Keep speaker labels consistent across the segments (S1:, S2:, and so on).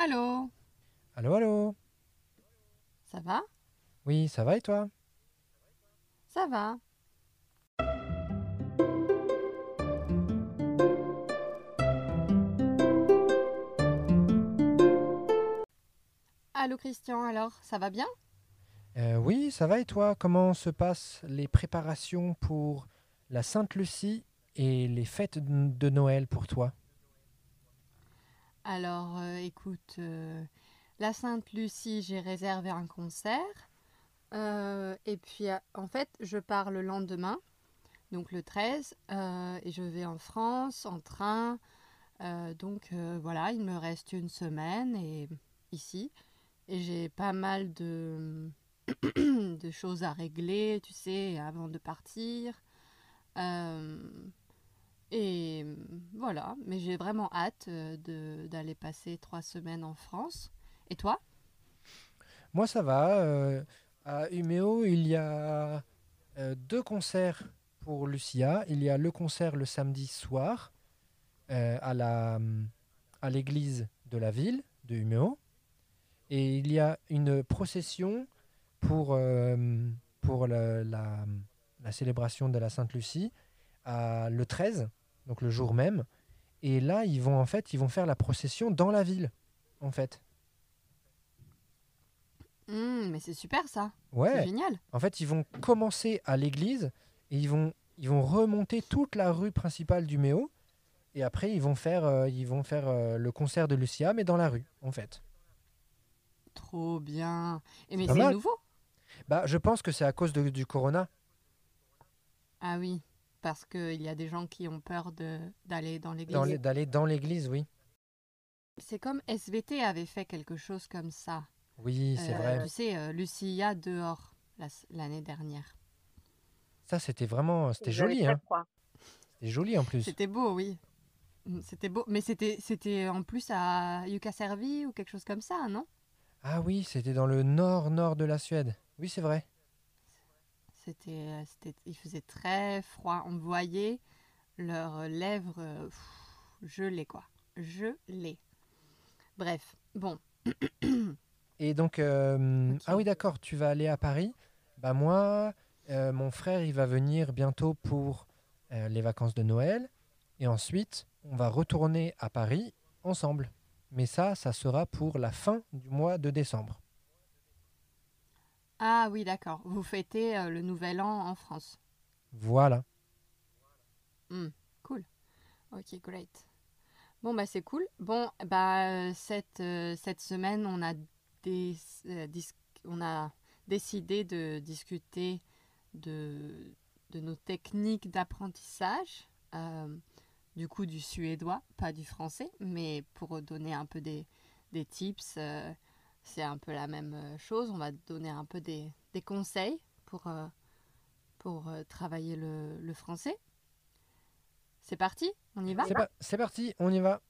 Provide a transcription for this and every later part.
S1: Allô,
S2: Allô, allô?
S1: Ça va?
S2: Oui, ça va et toi?
S1: Ça va. Allô Christian, alors, ça va bien?
S2: Euh, Oui, ça va et toi? Comment se passent les préparations pour la Sainte-Lucie et les fêtes de de Noël pour toi?
S1: Alors, euh, écoute, euh, la Sainte-Lucie, j'ai réservé un concert. Euh, et puis, en fait, je pars le lendemain, donc le 13, euh, et je vais en France en train. Donc, voilà, il me reste une semaine ici. Et j'ai pas mal de, choses à régler, tu sais, avant de partir. Et voilà, mais j'ai vraiment hâte euh, d'aller passer trois semaines en France. Et toi?
S2: Moi, ça va. euh, à Umeå, il y a euh, deux concerts pour Lucia. Il y a le concert le samedi soir euh, à la, à l'église de la ville de Umeå. Et il y a une procession pour, euh, pour la, la célébration de la Sainte-Lucie à- le 13, donc le jour même. Et là, ils vont en fait, ils vont faire la procession dans la ville, en fait.
S1: Hmm, mais c'est super ça, c'est
S2: Ouais.
S1: génial.
S2: En fait, ils vont commencer à l'église et ils vont, ils vont remonter toute la rue principale du Méo. Et après, ils vont faire, euh, ils vont faire euh, le concert de Lucia, mais dans la rue, en fait.
S1: Trop bien. Et mais c'est nouveau?
S2: Bah, je pense que c'est à cause de- du corona.
S1: Ah oui, parce qu'il y a des gens qui ont peur de, d'aller dans l'église.
S2: D'aller dans l'église, oui.
S1: C'est comme SVT avait fait quelque chose comme ça.
S2: Oui, c'est
S1: Euh,
S2: vrai.
S1: Tu sais, euh, Lucia dehors la l'année dernière.
S2: Ça, c'était vraiment, c'était
S3: Ils avaient
S2: joli, hein. C'était joli en plus.
S1: C'était beau, oui. Mm, C'était beau, mais c'était c'était en plus à Jukkasjärvi ou quelque chose comme ça, non?
S2: Ah oui, c'était dans le nord-nord de la Suède. Oui, c'est vrai.
S1: C'était, euh, c'était, il faisait très froid. On voyait leurs lèvres gelées, quoi. Gelées. Bref, bon.
S2: Et donc, euh, ah oui, d'accord, tu vas aller à Paris. Bah moi, euh, mon frère, il va venir bientôt pour euh, les vacances de Noël. Et ensuite, on va retourner à Paris ensemble. Mais ça, ça sera pour la fin du mois de décembre.
S1: Ah oui, d'accord. Vous fêtez euh, le Nouvel An en France.
S2: Voilà.
S1: Hmm, cool. Ok, great. Bon, bah c'est cool. Bon, bah euh, cette, euh, cette semaine, on a, des, on a décidé de discuter de, de nos techniques d'apprentissage. du coup, du suédois, pas du français, mais pour donner un peu des, des tips, c'est un peu la même euh, chose. On va donner un peu des, conseils pour, euh, euh, travailler le, français. C'est parti, on y va?
S2: C'est parti, on y va.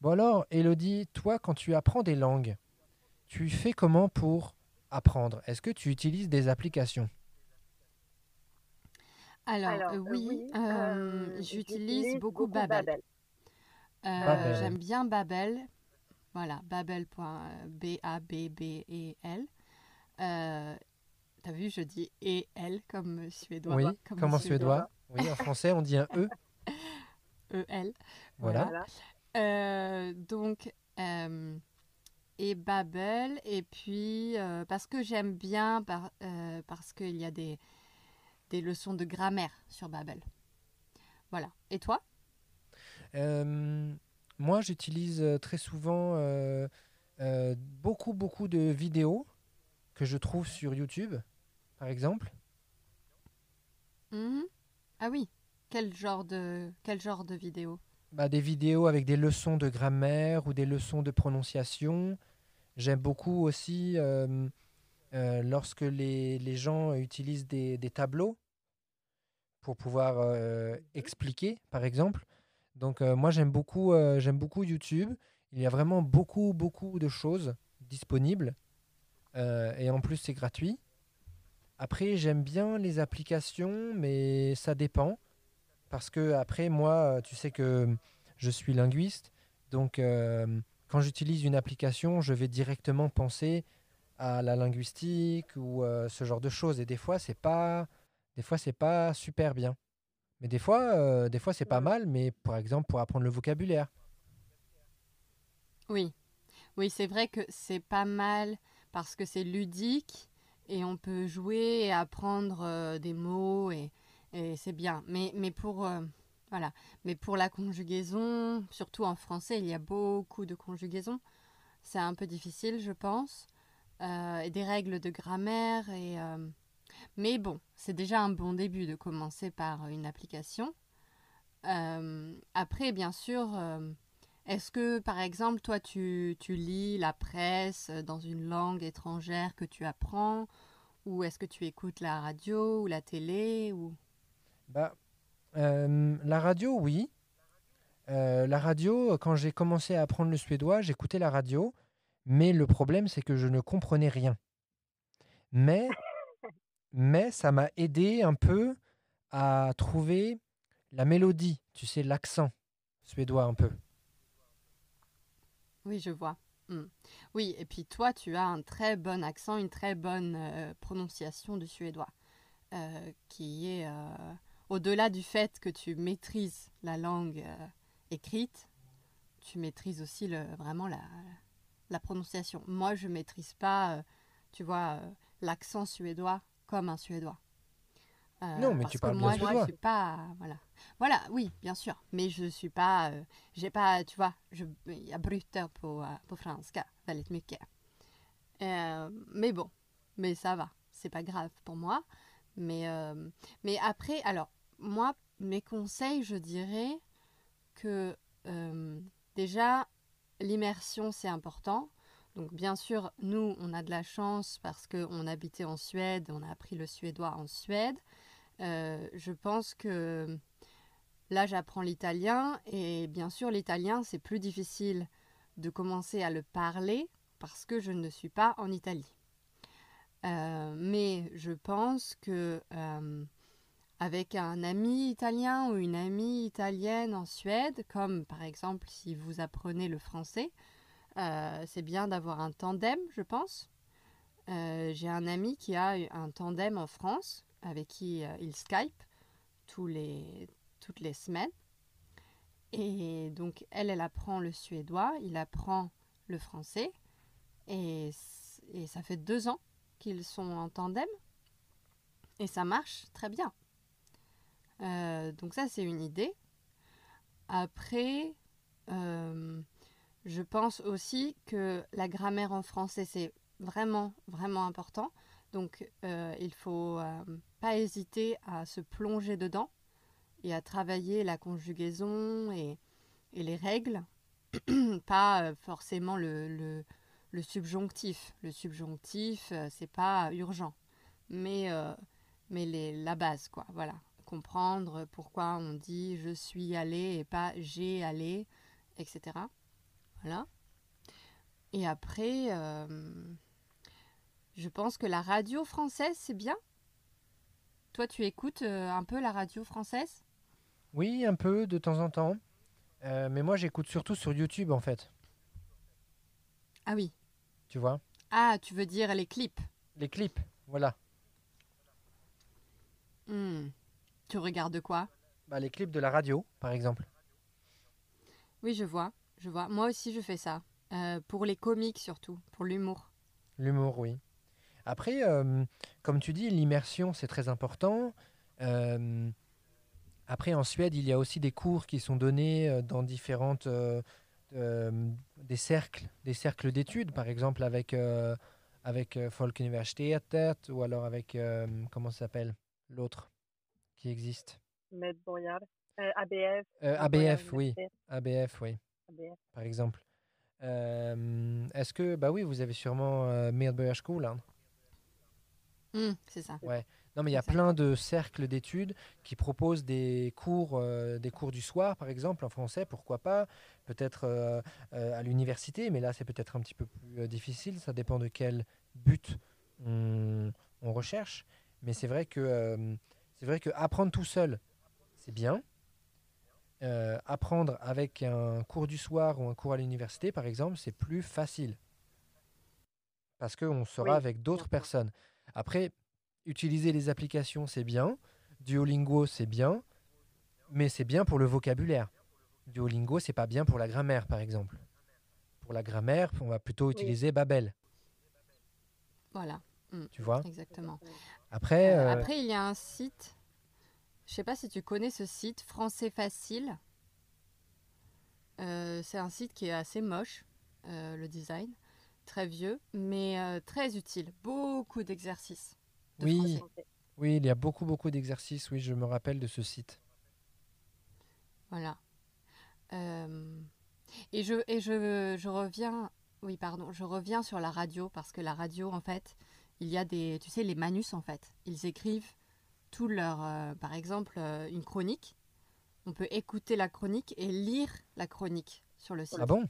S2: Bon alors, Elodie, toi, quand tu apprends des langues, tu fais comment pour apprendre? Est-ce que tu utilises des applications?
S1: Alors,
S3: Alors,
S1: euh,
S3: euh,
S1: oui,
S3: euh,
S1: j'utilise beaucoup Babel. Euh,
S2: Babel.
S1: J'aime bien Babel. Voilà, babel.b-a-b-b-e-l. Euh, T'as vu, je dis e-l comme suédois.
S2: Oui,
S1: comme
S2: comme en
S1: suédois.
S2: suédois. Oui, en français, on dit un E.
S1: E-l.
S2: Voilà.
S3: Voilà.
S1: Euh, donc, euh, et Babel, et puis euh, parce que j'aime bien, par- euh, parce qu'il y a des, des leçons de grammaire sur Babel. Voilà. Et toi?
S2: Euh, moi, j'utilise euh, très souvent euh, euh, beaucoup, beaucoup de vidéos que je trouve sur YouTube, par exemple.
S1: Mhm. Ah oui. Quel genre de, quel genre de vidéo?
S2: Bah, des vidéos avec des leçons de grammaire ou des leçons de prononciation. J'aime beaucoup aussi euh, euh, lorsque les, les gens utilisent des, des tableaux pour pouvoir euh, expliquer, par exemple. Donc euh, moi j'aime beaucoup, euh, beaucoup YouTube. Il y a vraiment beaucoup, beaucoup de choses disponibles. Et en plus c'est gratuit. Après, j'aime bien les applications, mais ça dépend. Parce que après, moi, tu sais que je suis linguiste. Donc, quand j'utilise une application, je vais directement penser à la linguistique ou ce genre de choses. Et des fois, c'est pas, des fois, c'est pas super bien. Mais des fois, euh, des fois, c'est pas mal. Mais par exemple, pour apprendre le vocabulaire.
S1: Oui, oui, c'est vrai que c'est pas mal parce que c'est ludique et on peut jouer et apprendre des mots et, et c'est bien. Mais, mais pour voilà. Mais pour la conjugaison, surtout en français, il y a beaucoup de conjugaisons. C'est un peu difficile, je pense. Euh, et des règles de grammaire. Et, euh, Mais bon, c'est déjà un bon début de commencer par une application. Euh, après, bien sûr, est-ce que, par exemple, toi, tu, tu, lis la presse dans une langue étrangère que tu apprends? Ou est-ce que tu écoutes la radio ou la télé ou...
S2: Bah, euh, la radio, oui. Euh, la radio, quand j'ai commencé à apprendre le suédois, j'écoutais la radio, mais le problème, c'est que je ne comprenais rien. Mais, mais ça m'a aidé un peu à trouver la mélodie, tu sais, l'accent suédois un peu.
S1: Oui, je vois. Hmm. Oui, et puis toi, tu as un très bon accent, une très bonne euh, prononciation du suédois, qui est au-delà du fait que tu maîtrises la langue euh, écrite, tu maîtrises aussi le, vraiment la, la prononciation. Moi, je maîtrise pas, euh, tu vois, euh, l'accent suédois comme un suédois.
S2: non, mais tu parles
S1: moi,
S2: bien
S1: je suis pas, voilà, voilà, oui, bien sûr, mais je suis pas, j'ai pas, tu vois, je, jag bryter på, på franska väldigt mycket. mais bon, mais ça va, c'est pas grave pour moi. Mais, mais après, alors, moi, mes conseils, je dirais que euh, déjà, l'immersion, c'est important. Donc bien sûr, nous, on a de la chance parce qu'on habitait en Suède, on a appris le suédois en Suède. Euh, je pense que là, j'apprends l'italien et bien sûr, l'italien, c'est plus difficile de commencer à le parler parce que je ne suis pas en Italie. Euh, mais je pense que avec un ami italien ou une amie italienne en Suède, comme par exemple si vous apprenez le français, euh, c'est bien d'avoir un tandem, je pense. Euh, j'ai un ami qui a un tandem en France avec qui euh, il Skype tous les, toutes les semaines. Et donc elle, elle apprend le suédois, il apprend le français. Et, et ça fait deux ans qu'ils sont en tandem. Et ça marche très bien. Donc ça, c'est une idée. Après, je pense aussi que la grammaire en français, c'est vraiment, vraiment important. Donc, euh, il ne faut pas hésiter à se plonger dedans et à travailler la conjugaison et, les règles, pas forcément le, subjonctif. Le subjonctif, c'est pas urgent, mais, mais la base, quoi. Voilà comprendre pourquoi on dit je suis allé et pas j'ai allé, etc. Voilà. Et après, euh, je pense que la radio française, c'est bien. Toi, tu écoutes euh, un peu la radio française?
S2: Oui, un peu, de temps en temps. Euh, mais moi, j'écoute surtout sur YouTube, en fait.
S1: Ah oui.
S2: Tu vois?
S1: Ah, tu veux dire les clips?
S2: Les clips, voilà.
S1: Hmm. Tu regardes quoi?
S2: Bah, Les clips de la radio, par exemple.
S1: Oui, je vois. Je vois. Moi aussi, je fais ça. Euh, pour les comiques surtout, pour l'humour.
S2: L'humour, oui. Après, euh, comme tu dis, l'immersion, c'est très important. Euh, après, en Suède, il y a aussi des cours qui sont donnés dans différentes... des cercles, des cercles d'études, par exemple avec, avec Universitetet ou alors avec... comment ça s'appelle? L'autre qui existe
S3: euh, ABF.
S2: Euh, ABF, oui. ABF, oui. Par exemple. Euh, est-ce que, bah oui, vous avez sûrement euh, School. Hein.
S1: Mmh, c'est ça.
S2: Ouais. Non, mais il y a plein de cercles d'études qui proposent des cours, des cours du soir, par exemple, en français, pourquoi pas. Peut-être à l'université, mais là, c'est peut-être un petit peu plus difficile. Ça dépend de quel but on, on recherche. Mais c'est vrai que euh, c'est vrai que apprendre tout seul, c'est bien. Euh, apprendre avec un cours du soir ou un cours à l'université, par exemple, c'est plus facile. Parce qu'on sera
S3: Oui,
S2: avec d'autres personnes. Après, utiliser les applications, c'est bien. Duolingo, c'est bien. Mais c'est bien pour le vocabulaire. Duolingo, c'est pas bien pour la grammaire, par exemple. Pour la grammaire, on va plutôt
S3: Oui.
S2: utiliser Babel,
S1: Voilà,
S2: tu vois?
S1: exactement.
S2: Après,
S1: Euh,
S2: euh,
S1: après, il y a un site, je sais pas si tu connais ce site, Français Facile. Euh, c'est un site qui est assez moche, euh, le design, très vieux, mais euh, très utile. Beaucoup d'exercices. de
S2: Oui.
S1: français.
S2: Oui, il y a beaucoup, beaucoup d'exercices. Oui, je me rappelle de ce site.
S1: Voilà. Et je, et je, je reviens, oui, pardon, je reviens sur la radio parce que la radio, en fait, il y a des, tu sais, les manus, en fait. Ils écrivent tout leur, euh, par exemple, euh, une chronique. On peut écouter la chronique et lire la chronique sur le site.
S2: Ah bon?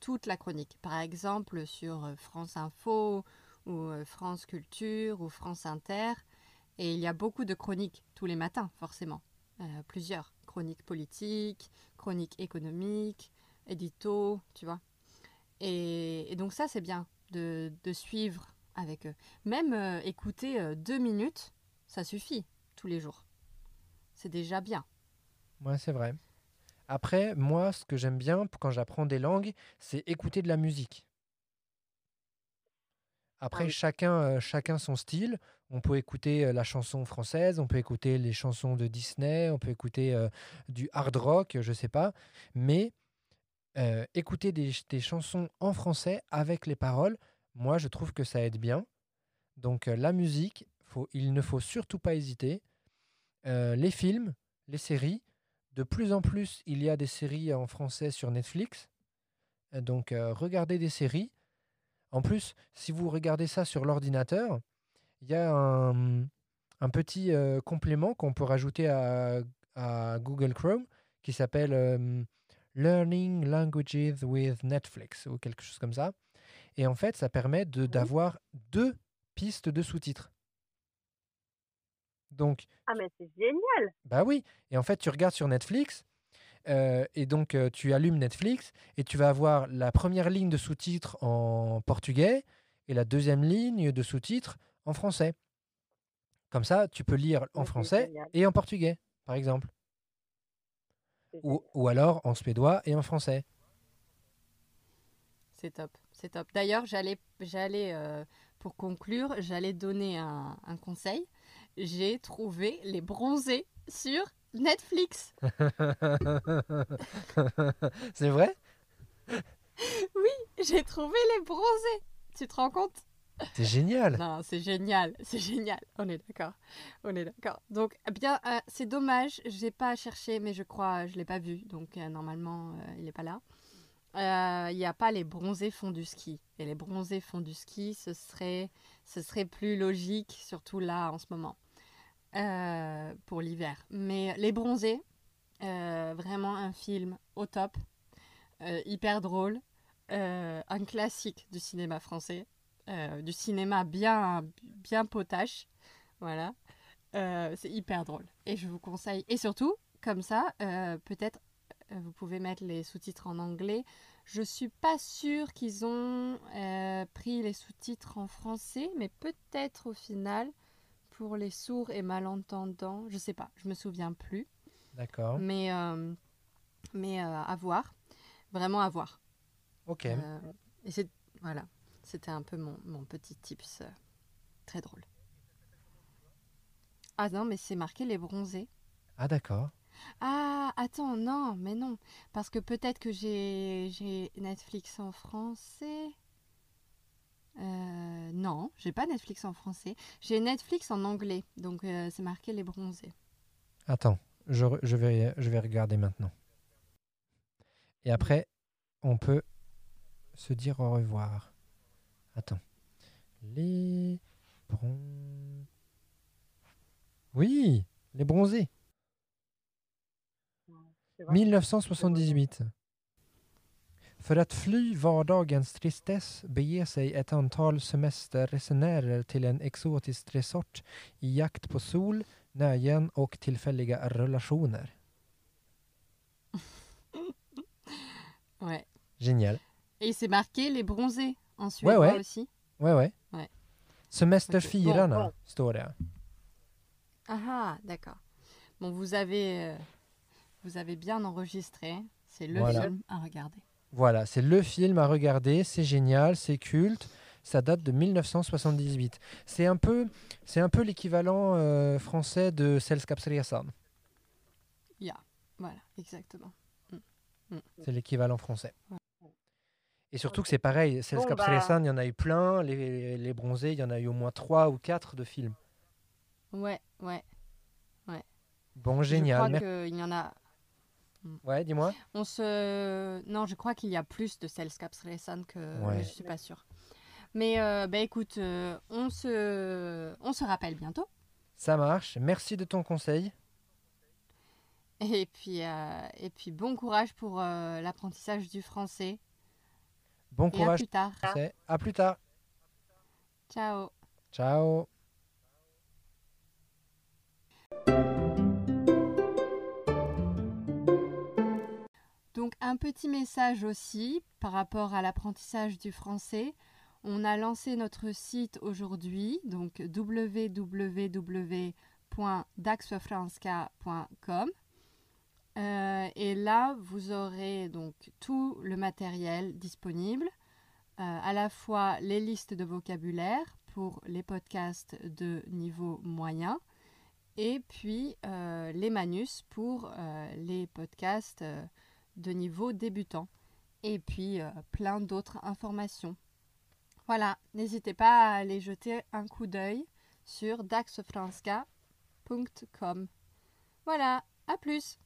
S1: Toute la chronique. Par exemple, sur euh, France Info ou France Culture ou France Inter. Et il y a beaucoup de chroniques tous les matins, forcément. Euh, plusieurs. Chroniques politiques, chroniques économiques, édito, tu vois. Et, et donc ça, c'est bien de, de suivre avec eux. Même euh, écouter euh, deux minutes, ça suffit tous les jours. C'est déjà bien.
S2: Ouais, c'est vrai. Après, moi, ce que j'aime bien quand j'apprends des langues, c'est écouter de la musique. Après,
S3: oui.
S2: chacun, euh, chacun son style. On peut écouter euh, la chanson française, on peut écouter les chansons de Disney, on peut écouter euh, du hard rock, je sais pas. Mais écouter des, ch- des chansons en français avec les paroles, moi, je trouve que ça aide bien. Donc, la musique, faut, il ne faut surtout pas hésiter. Euh, les films, les séries, de plus en plus, il y a des séries en français sur Netflix. Euh, Donc, euh, regardez des séries. En plus, si vous regardez ça sur l'ordinateur, il y a un, un petit euh, complément qu'on peut rajouter à, à Google Chrome qui s'appelle euh, Learning Languages with Netflix ou quelque chose comme ça. Et en fait, ça permet de- d'avoir deux pistes de sous-titres. Donc,
S3: Ah, mais c'est génial.
S2: bah oui. Et en fait, tu regardes sur Netflix, euh, et donc euh, tu allumes Netflix, et tu vas avoir la première ligne de sous-titres en portugais et la deuxième ligne de sous-titres en français. Comme ça, tu peux lire en français
S3: génial.
S2: et en portugais, par exemple. Ou, ou alors en suédois et en français.
S1: C'est top, c'est top. D'ailleurs, j'allais, j'allais euh, pour conclure, j'allais donner un, un conseil. J'ai trouvé les bronzés sur Netflix.
S2: C'est vrai?
S1: J'ai trouvé les bronzés. Tu te rends compte?
S2: C'est génial.
S1: Non, c'est génial, c'est génial. On est d'accord, on est d'accord. Donc, eh bien, euh, c'est dommage, j'ai pas cherché, mais je crois, je l'ai pas vu, donc euh, normalement, euh, il est pas là. Il n'y a pas les bronzés font du ski. Et les bronzés font du ski, ce serait, ce serait plus logique, surtout là en ce moment, euh, pour l'hiver. Mais les bronzés, euh, vraiment un film au top, euh, hyper drôle, un classique du cinéma français, du cinéma bien, bien potache, voilà. C'est hyper drôle. Et je vous conseille. Et surtout, comme ça, peut-être vous pouvez mettre les sous-titres en anglais. Je suis pas sûre qu'ils ont pris les sous-titres en français, mais peut-être au final pour les sourds et malentendants. Je sais pas, je me souviens plus.
S2: D'accord.
S1: Mais, euh, mais euh, à voir. Vraiment à voir.
S2: Ok.
S1: Euh, et c'est voilà, c'était un peu mon, mon petit tips euh, très drôle. Ah non, mais c'est marqué les bronzés.
S2: Ah d'accord.
S1: Ah, attends, non, mais non. Parce que peut-être que j'ai j'ai Netflix en français. Euh, non, j'ai pas Netflix en français. J'ai Netflix en anglais. Donc euh, c'est marqué les bronzés.
S2: Attends, je, vais, je vais regarder maintenant. Et après, on peut se dire au revoir. Attends. Les bron... Oui, les bronzés.
S3: C'est vrai.
S2: 1978. För att fly vardagens tristess beger sig ett antal semesterresenärer till en exotisk resort i jakt på sol, nöjen och tillfälliga relationer.
S1: Ouais.
S2: Génial.
S1: Et c'est marqué les bronzés en
S2: Ouais,
S1: suédois
S2: ouais.
S1: aussi.
S2: Ouais, ouais.
S1: Ouais.
S2: Semesterfirarna,
S3: Bon, bon.
S2: står det.
S1: Ah ah, d'accord. Bon, vous avez, euh, vous avez bien enregistré. C'est le
S2: Voilà.
S1: film à regarder.
S2: Voilà, c'est le film à regarder, c'est génial, c'est culte. Ça date de 1978. C'est un peu, c'est un peu l'équivalent euh, français de Sällskapsresan.
S1: Voilà, exactement.
S2: C'est l'équivalent français.
S1: Ouais.
S2: Et surtout que c'est pareil,
S3: bah.
S2: Sällskapsresan, il y en a eu plein. Les, les bronzés, il y en a eu au moins trois ou quatre de films.
S1: Ouais, ouais.
S2: Bon,
S1: Je
S2: génial.
S1: crois
S2: Mer-
S1: qu'il y en a.
S2: Ouais, dis-moi.
S1: On se. Non, je crois qu'il y a plus de Sällskapsresan que.
S2: Ouais.
S1: mais Je suis pas sûre. Mais euh, bah écoute, euh, on se, on se rappelle bientôt.
S2: Ça marche. Merci de ton conseil.
S1: Et puis, euh, et puis bon courage pour l'apprentissage du français.
S2: Bon
S1: Et à
S2: courage.
S1: plus tard.
S2: À plus tard.
S1: Ciao.
S2: Ciao.
S1: Un petit message aussi par rapport à l'apprentissage du français. On a lancé notre site aujourd'hui, donc www.daxfranska.com. Euh, et là, vous aurez donc tout le matériel disponible, euh, à la fois les listes de vocabulaire pour les podcasts de niveau moyen, et puis euh, les manus pour euh, les podcasts de niveau débutant et puis euh, plein d'autres informations. Voilà, n'hésitez pas à aller jeter un coup d'œil sur daxfranska.com. Voilà, à plus